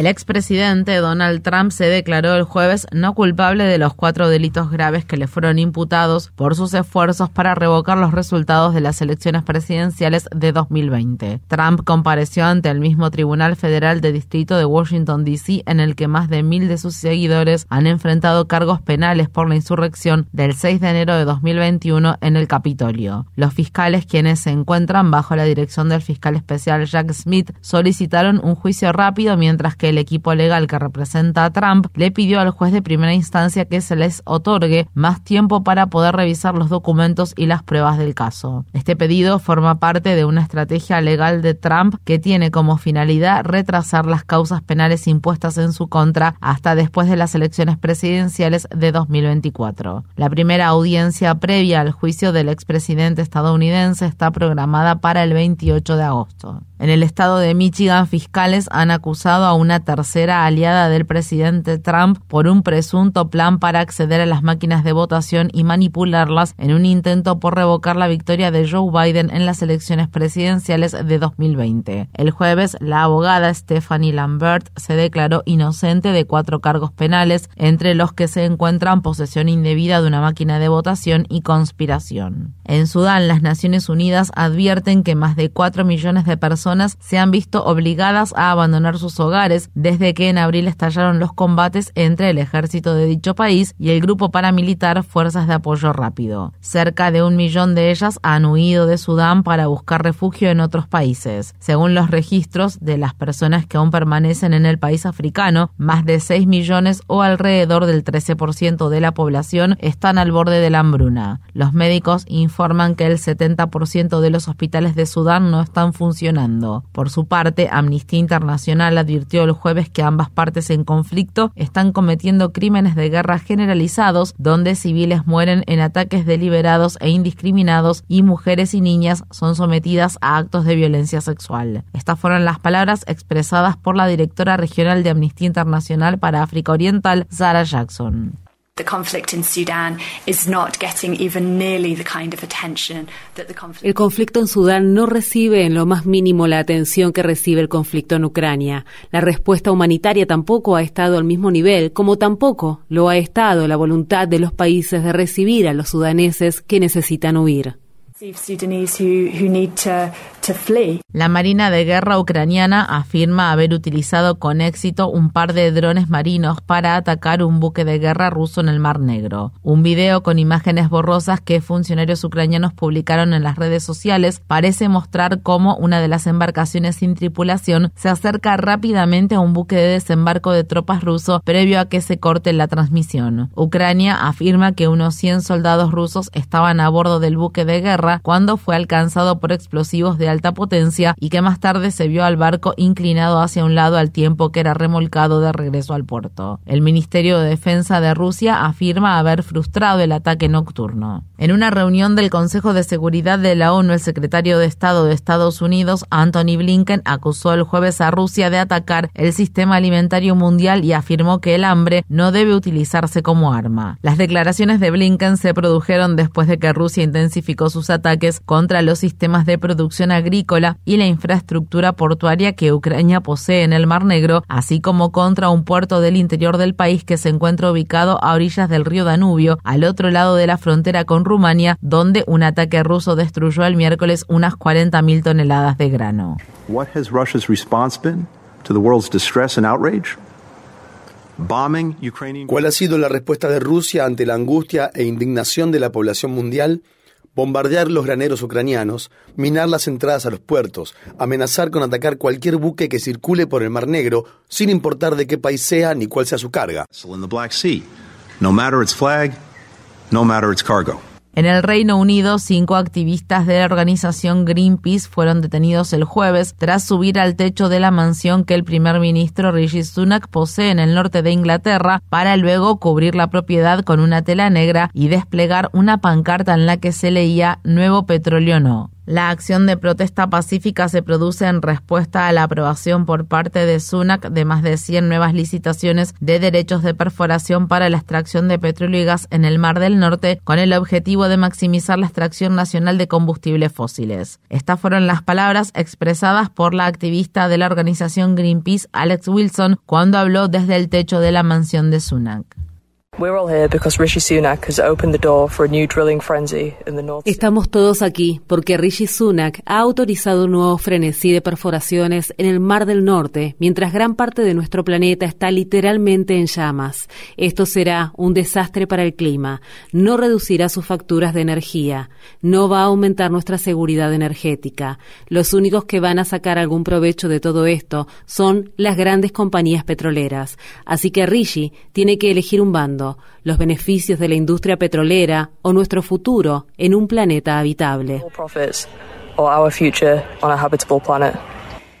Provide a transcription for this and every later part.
El expresidente Donald Trump se declaró el jueves no culpable de los cuatro delitos graves que le fueron imputados por sus esfuerzos para revocar los resultados de las elecciones presidenciales de 2020. Trump compareció ante el mismo Tribunal Federal de Distrito de Washington, D.C., en el que más de mil de sus seguidores han enfrentado cargos penales por la insurrección del 6 de enero de 2021 en el Capitolio. Los fiscales, quienes se encuentran bajo la dirección del fiscal especial Jack Smith, solicitaron un juicio rápido mientras que el equipo legal que representa a Trump le pidió al juez de primera instancia que se les otorgue más tiempo para poder revisar los documentos y las pruebas del caso. Este pedido forma parte de una estrategia legal de Trump que tiene como finalidad retrasar las causas penales impuestas en su contra hasta después de las elecciones presidenciales de 2024. La primera audiencia previa al juicio del expresidente estadounidense está programada para el 28 de agosto. En el estado de Michigan, fiscales han acusado a una tercera aliada del presidente Trump por un presunto plan para acceder a las máquinas de votación y manipularlas en un intento por revocar la victoria de Joe Biden en las elecciones presidenciales de 2020. El jueves, la abogada Stephanie Lambert se declaró inocente de cuatro cargos penales, entre los que se encuentran posesión indebida de una máquina de votación y conspiración. En Sudán, las Naciones Unidas advierten que más de 4 millones de personas se han visto obligadas a abandonar sus hogares desde que en abril estallaron los combates entre el ejército de dicho país y el grupo paramilitar Fuerzas de Apoyo Rápido. Cerca de un millón de ellas han huido de Sudán para buscar refugio en otros países. Según los registros de las personas que aún permanecen en el país africano, más de 6 millones o alrededor del 13% de la población están al borde de la hambruna. Los médicos informan que el 70% de los hospitales de Sudán no están funcionando. Por su parte, Amnistía Internacional advirtió el jueves que ambas partes en conflicto están cometiendo crímenes de guerra generalizados, donde civiles mueren en ataques deliberados e indiscriminados y mujeres y niñas son sometidas a actos de violencia sexual. Estas fueron las palabras expresadas por la directora regional de Amnistía Internacional para África Oriental, Sarah Jackson. El conflicto en Sudán no recibe en lo más mínimo la atención que recibe el conflicto en Ucrania. La respuesta humanitaria tampoco ha estado al mismo nivel, como tampoco lo ha estado la voluntad de los países de recibir a los sudaneses que necesitan huir. La Marina de Guerra ucraniana afirma haber utilizado con éxito un par de drones marinos para atacar un buque de guerra ruso en el Mar Negro. Un video con imágenes borrosas que funcionarios ucranianos publicaron en las redes sociales parece mostrar cómo una de las embarcaciones sin tripulación se acerca rápidamente a un buque de desembarco de tropas ruso previo a que se corte la transmisión. Ucrania afirma que unos 100 soldados rusos estaban a bordo del buque de guerra cuando fue alcanzado por explosivos de alta potencia y que más tarde se vio al barco inclinado hacia un lado al tiempo que era remolcado de regreso al puerto. El Ministerio de Defensa de Rusia afirma haber frustrado el ataque nocturno. En una reunión del Consejo de Seguridad de la ONU, el secretario de Estado de Estados Unidos, Anthony Blinken, acusó el jueves a Rusia de atacar el sistema alimentario mundial y afirmó que el hambre no debe utilizarse como arma. Las declaraciones de Blinken se produjeron después de que Rusia intensificó sus ataques contra los sistemas de producción y la infraestructura portuaria que Ucrania posee en el Mar Negro, así como contra un puerto del interior del país que se encuentra ubicado a orillas del río Danubio, al otro lado de la frontera con Rumania, donde un ataque ruso destruyó el miércoles unas 40.000 toneladas de grano. ¿Cuál ha sido la respuesta de Rusia ante la angustia e indignación de la población mundial? Bombardear los graneros ucranianos, minar las entradas a los puertos, amenazar con atacar cualquier buque que circule por el Mar Negro, sin importar de qué país sea ni cuál sea su carga. no matter its flag, no matter its cargo. En el Reino Unido, cinco activistas de la organización Greenpeace fueron detenidos el jueves tras subir al techo de la mansión que el primer ministro Rishi Sunak posee en el norte de Inglaterra para luego cubrir la propiedad con una tela negra y desplegar una pancarta en la que se leía Nuevo petróleo no. La acción de protesta pacífica se produce en respuesta a la aprobación por parte de SUNAC de más de 100 nuevas licitaciones de derechos de perforación para la extracción de petróleo y gas en el Mar del Norte con el objetivo de maximizar la extracción nacional de combustibles fósiles. Estas fueron las palabras expresadas por la activista de la organización Greenpeace, Alex Wilson, cuando habló desde el techo de la mansión de Sunak. Estamos todos aquí porque Rishi Sunak ha autorizado un nuevo frenesí de perforaciones en el Mar del Norte, mientras gran parte de nuestro planeta está literalmente en llamas. Esto será un desastre para el clima, no reducirá sus facturas de energía, no va a aumentar nuestra seguridad energética. Los únicos que van a sacar algún provecho de todo esto son las grandes compañías petroleras. Así que Rishi tiene que elegir un bando los beneficios de la industria petrolera o nuestro futuro en un planeta habitable.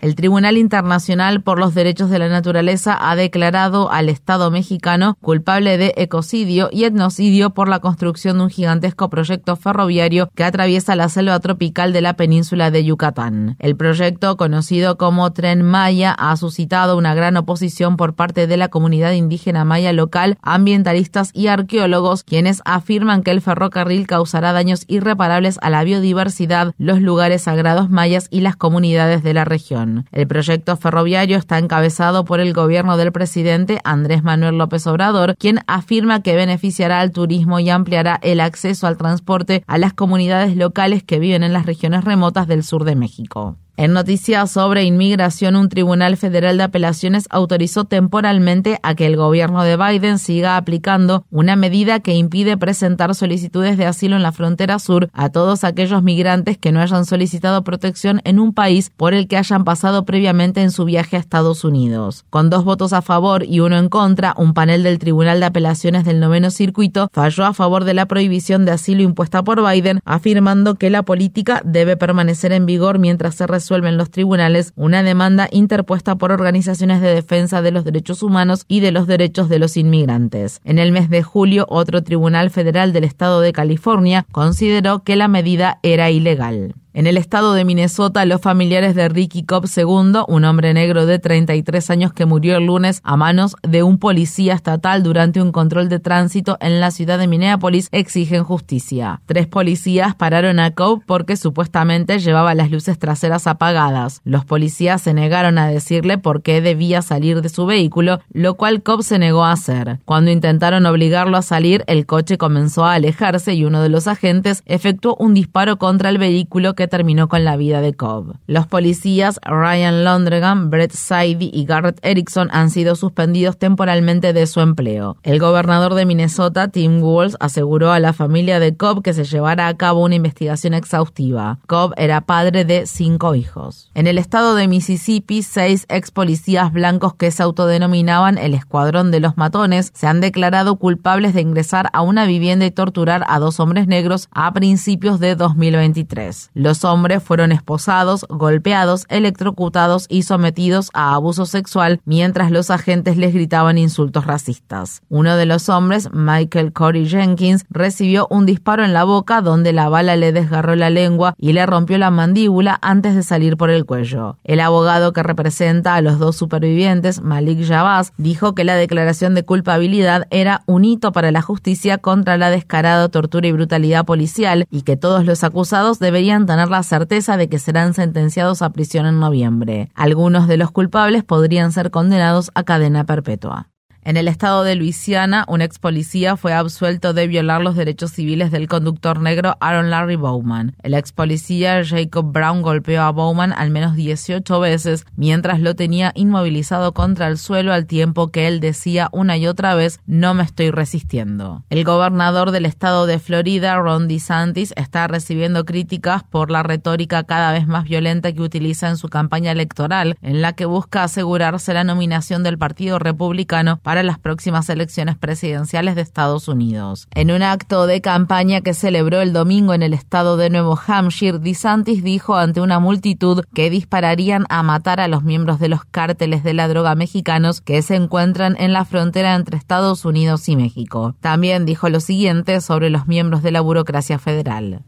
El Tribunal Internacional por los Derechos de la Naturaleza ha declarado al Estado mexicano culpable de ecocidio y etnocidio por la construcción de un gigantesco proyecto ferroviario que atraviesa la selva tropical de la península de Yucatán. El proyecto, conocido como Tren Maya, ha suscitado una gran oposición por parte de la comunidad indígena maya local, ambientalistas y arqueólogos, quienes afirman que el ferrocarril causará daños irreparables a la biodiversidad, los lugares sagrados mayas y las comunidades de la región. El proyecto ferroviario está encabezado por el gobierno del presidente Andrés Manuel López Obrador, quien afirma que beneficiará al turismo y ampliará el acceso al transporte a las comunidades locales que viven en las regiones remotas del sur de México. En noticias sobre inmigración, un tribunal federal de apelaciones autorizó temporalmente a que el gobierno de Biden siga aplicando una medida que impide presentar solicitudes de asilo en la frontera sur a todos aquellos migrantes que no hayan solicitado protección en un país por el que hayan pasado previamente en su viaje a Estados Unidos. Con dos votos a favor y uno en contra, un panel del Tribunal de Apelaciones del Noveno Circuito falló a favor de la prohibición de asilo impuesta por Biden, afirmando que la política debe permanecer en vigor mientras se resuelve resuelven los tribunales una demanda interpuesta por organizaciones de defensa de los derechos humanos y de los derechos de los inmigrantes. En el mes de julio, otro tribunal federal del estado de California consideró que la medida era ilegal. En el estado de Minnesota, los familiares de Ricky Cobb II, un hombre negro de 33 años que murió el lunes a manos de un policía estatal durante un control de tránsito en la ciudad de Minneapolis, exigen justicia. Tres policías pararon a Cobb porque supuestamente llevaba las luces traseras apagadas. Los policías se negaron a decirle por qué debía salir de su vehículo, lo cual Cobb se negó a hacer. Cuando intentaron obligarlo a salir, el coche comenzó a alejarse y uno de los agentes efectuó un disparo contra el vehículo que terminó con la vida de Cobb. Los policías Ryan Londregan, Brett Saidi y Garrett Erickson han sido suspendidos temporalmente de su empleo. El gobernador de Minnesota, Tim Walz, aseguró a la familia de Cobb que se llevará a cabo una investigación exhaustiva. Cobb era padre de cinco hijos. En el estado de Mississippi, seis ex policías blancos que se autodenominaban el Escuadrón de los Matones se han declarado culpables de ingresar a una vivienda y torturar a dos hombres negros a principios de 2023. Los hombres fueron esposados, golpeados, electrocutados y sometidos a abuso sexual mientras los agentes les gritaban insultos racistas. Uno de los hombres, Michael Corey Jenkins, recibió un disparo en la boca donde la bala le desgarró la lengua y le rompió la mandíbula antes de salir por el cuello. El abogado que representa a los dos supervivientes, Malik Jabaz, dijo que la declaración de culpabilidad era un hito para la justicia contra la descarada tortura y brutalidad policial y que todos los acusados deberían tener la certeza de que serán sentenciados a prisión en noviembre. Algunos de los culpables podrían ser condenados a cadena perpetua. En el estado de Luisiana, un ex policía fue absuelto de violar los derechos civiles del conductor negro Aaron Larry Bowman. El ex policía Jacob Brown golpeó a Bowman al menos 18 veces mientras lo tenía inmovilizado contra el suelo al tiempo que él decía una y otra vez no me estoy resistiendo. El gobernador del estado de Florida, Ron DeSantis, está recibiendo críticas por la retórica cada vez más violenta que utiliza en su campaña electoral, en la que busca asegurarse la nominación del Partido Republicano para para las próximas elecciones presidenciales de Estados Unidos. En un acto de campaña que celebró el domingo en el estado de Nuevo Hampshire, DeSantis dijo ante una multitud que dispararían a matar a los miembros de los cárteles de la droga mexicanos que se encuentran en la frontera entre Estados Unidos y México. También dijo lo siguiente sobre los miembros de la burocracia federal.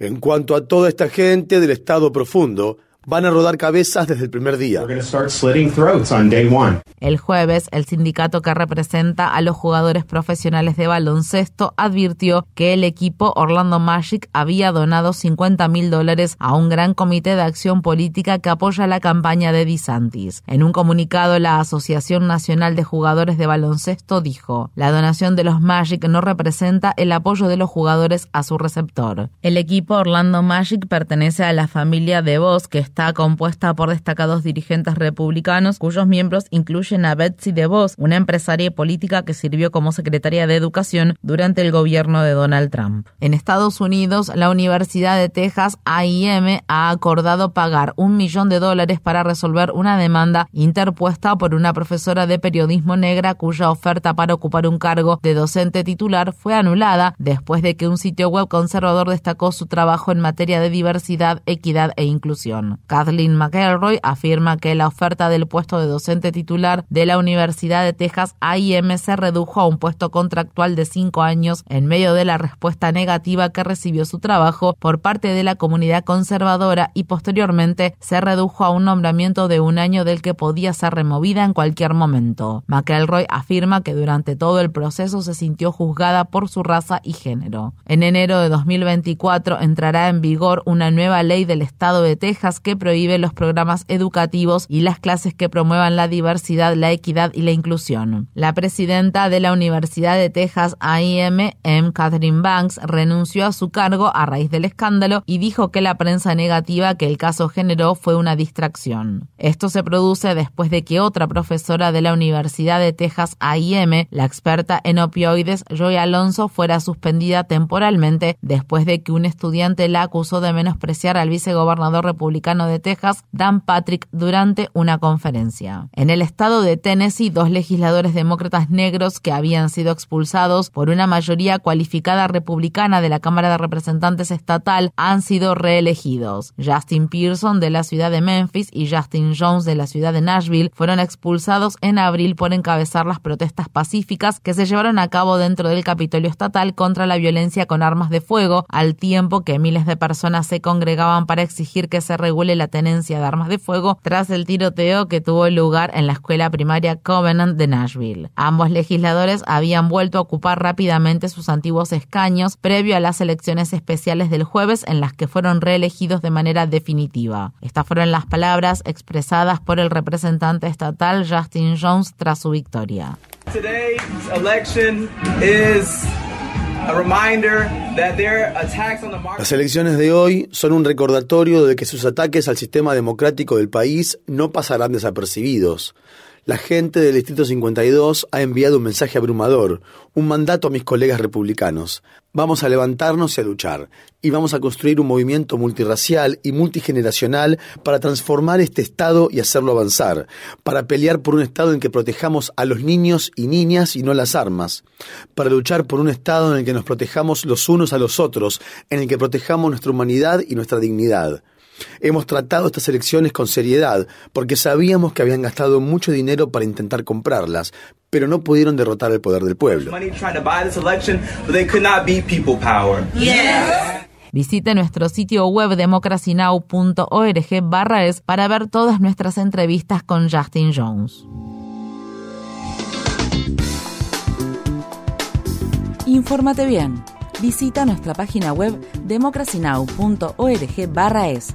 En cuanto a toda esta gente del Estado profundo, van a rodar cabezas desde el primer día. El jueves, el sindicato que representa a los jugadores profesionales de baloncesto advirtió que el equipo Orlando Magic había donado 50 mil dólares a un gran comité de acción política que apoya la campaña de DeSantis. En un comunicado, la Asociación Nacional de Jugadores de Baloncesto dijo, la donación de los Magic no representa el apoyo de los jugadores a su receptor. El equipo Orlando Magic pertenece a la familia de Vos, que está está compuesta por destacados dirigentes republicanos cuyos miembros incluyen a Betsy DeVos, una empresaria política que sirvió como secretaria de Educación durante el gobierno de Donald Trump. En Estados Unidos, la Universidad de Texas A&M ha acordado pagar un millón de dólares para resolver una demanda interpuesta por una profesora de periodismo negra cuya oferta para ocupar un cargo de docente titular fue anulada después de que un sitio web conservador destacó su trabajo en materia de diversidad, equidad e inclusión. Kathleen McElroy afirma que la oferta del puesto de docente titular de la Universidad de Texas A&M se redujo a un puesto contractual de cinco años en medio de la respuesta negativa que recibió su trabajo por parte de la comunidad conservadora y posteriormente se redujo a un nombramiento de un año del que podía ser removida en cualquier momento. McElroy afirma que durante todo el proceso se sintió juzgada por su raza y género. En enero de 2024 entrará en vigor una nueva ley del estado de Texas que prohíbe los programas educativos y las clases que promuevan la diversidad, la equidad y la inclusión. La presidenta de la Universidad de Texas A&M, M. Catherine Banks, renunció a su cargo a raíz del escándalo y dijo que la prensa negativa que el caso generó fue una distracción. Esto se produce después de que otra profesora de la Universidad de Texas A&M, la experta en opioides Joy Alonso, fuera suspendida temporalmente después de que un estudiante la acusó de menospreciar al vicegobernador republicano de Texas, Dan Patrick, durante una conferencia. En el estado de Tennessee, dos legisladores demócratas negros que habían sido expulsados por una mayoría cualificada republicana de la Cámara de Representantes estatal han sido reelegidos. Justin Pearson de la ciudad de Memphis y Justin Jones de la ciudad de Nashville fueron expulsados en abril por encabezar las protestas pacíficas que se llevaron a cabo dentro del Capitolio estatal contra la violencia con armas de fuego, al tiempo que miles de personas se congregaban para exigir que se regule la tenencia de armas de fuego tras el tiroteo que tuvo lugar en la escuela primaria Covenant de Nashville. Ambos legisladores habían vuelto a ocupar rápidamente sus antiguos escaños previo a las elecciones especiales del jueves en las que fueron reelegidos de manera definitiva. Estas fueron las palabras expresadas por el representante estatal Justin Jones tras su victoria. Las elecciones de hoy son un recordatorio de que sus ataques al sistema democrático del país no pasarán desapercibidos. La gente del Distrito 52 ha enviado un mensaje abrumador, un mandato a mis colegas republicanos. Vamos a levantarnos y a luchar, y vamos a construir un movimiento multirracial y multigeneracional para transformar este Estado y hacerlo avanzar, para pelear por un Estado en que protejamos a los niños y niñas y no las armas, para luchar por un Estado en el que nos protejamos los unos a los otros, en el que protejamos nuestra humanidad y nuestra dignidad. Hemos tratado estas elecciones con seriedad porque sabíamos que habían gastado mucho dinero para intentar comprarlas, pero no pudieron derrotar el poder del pueblo. Visite nuestro sitio web democracynow.org barra es para ver todas nuestras entrevistas con Justin Jones. Infórmate bien. Visita nuestra página web democracynow.org barra es.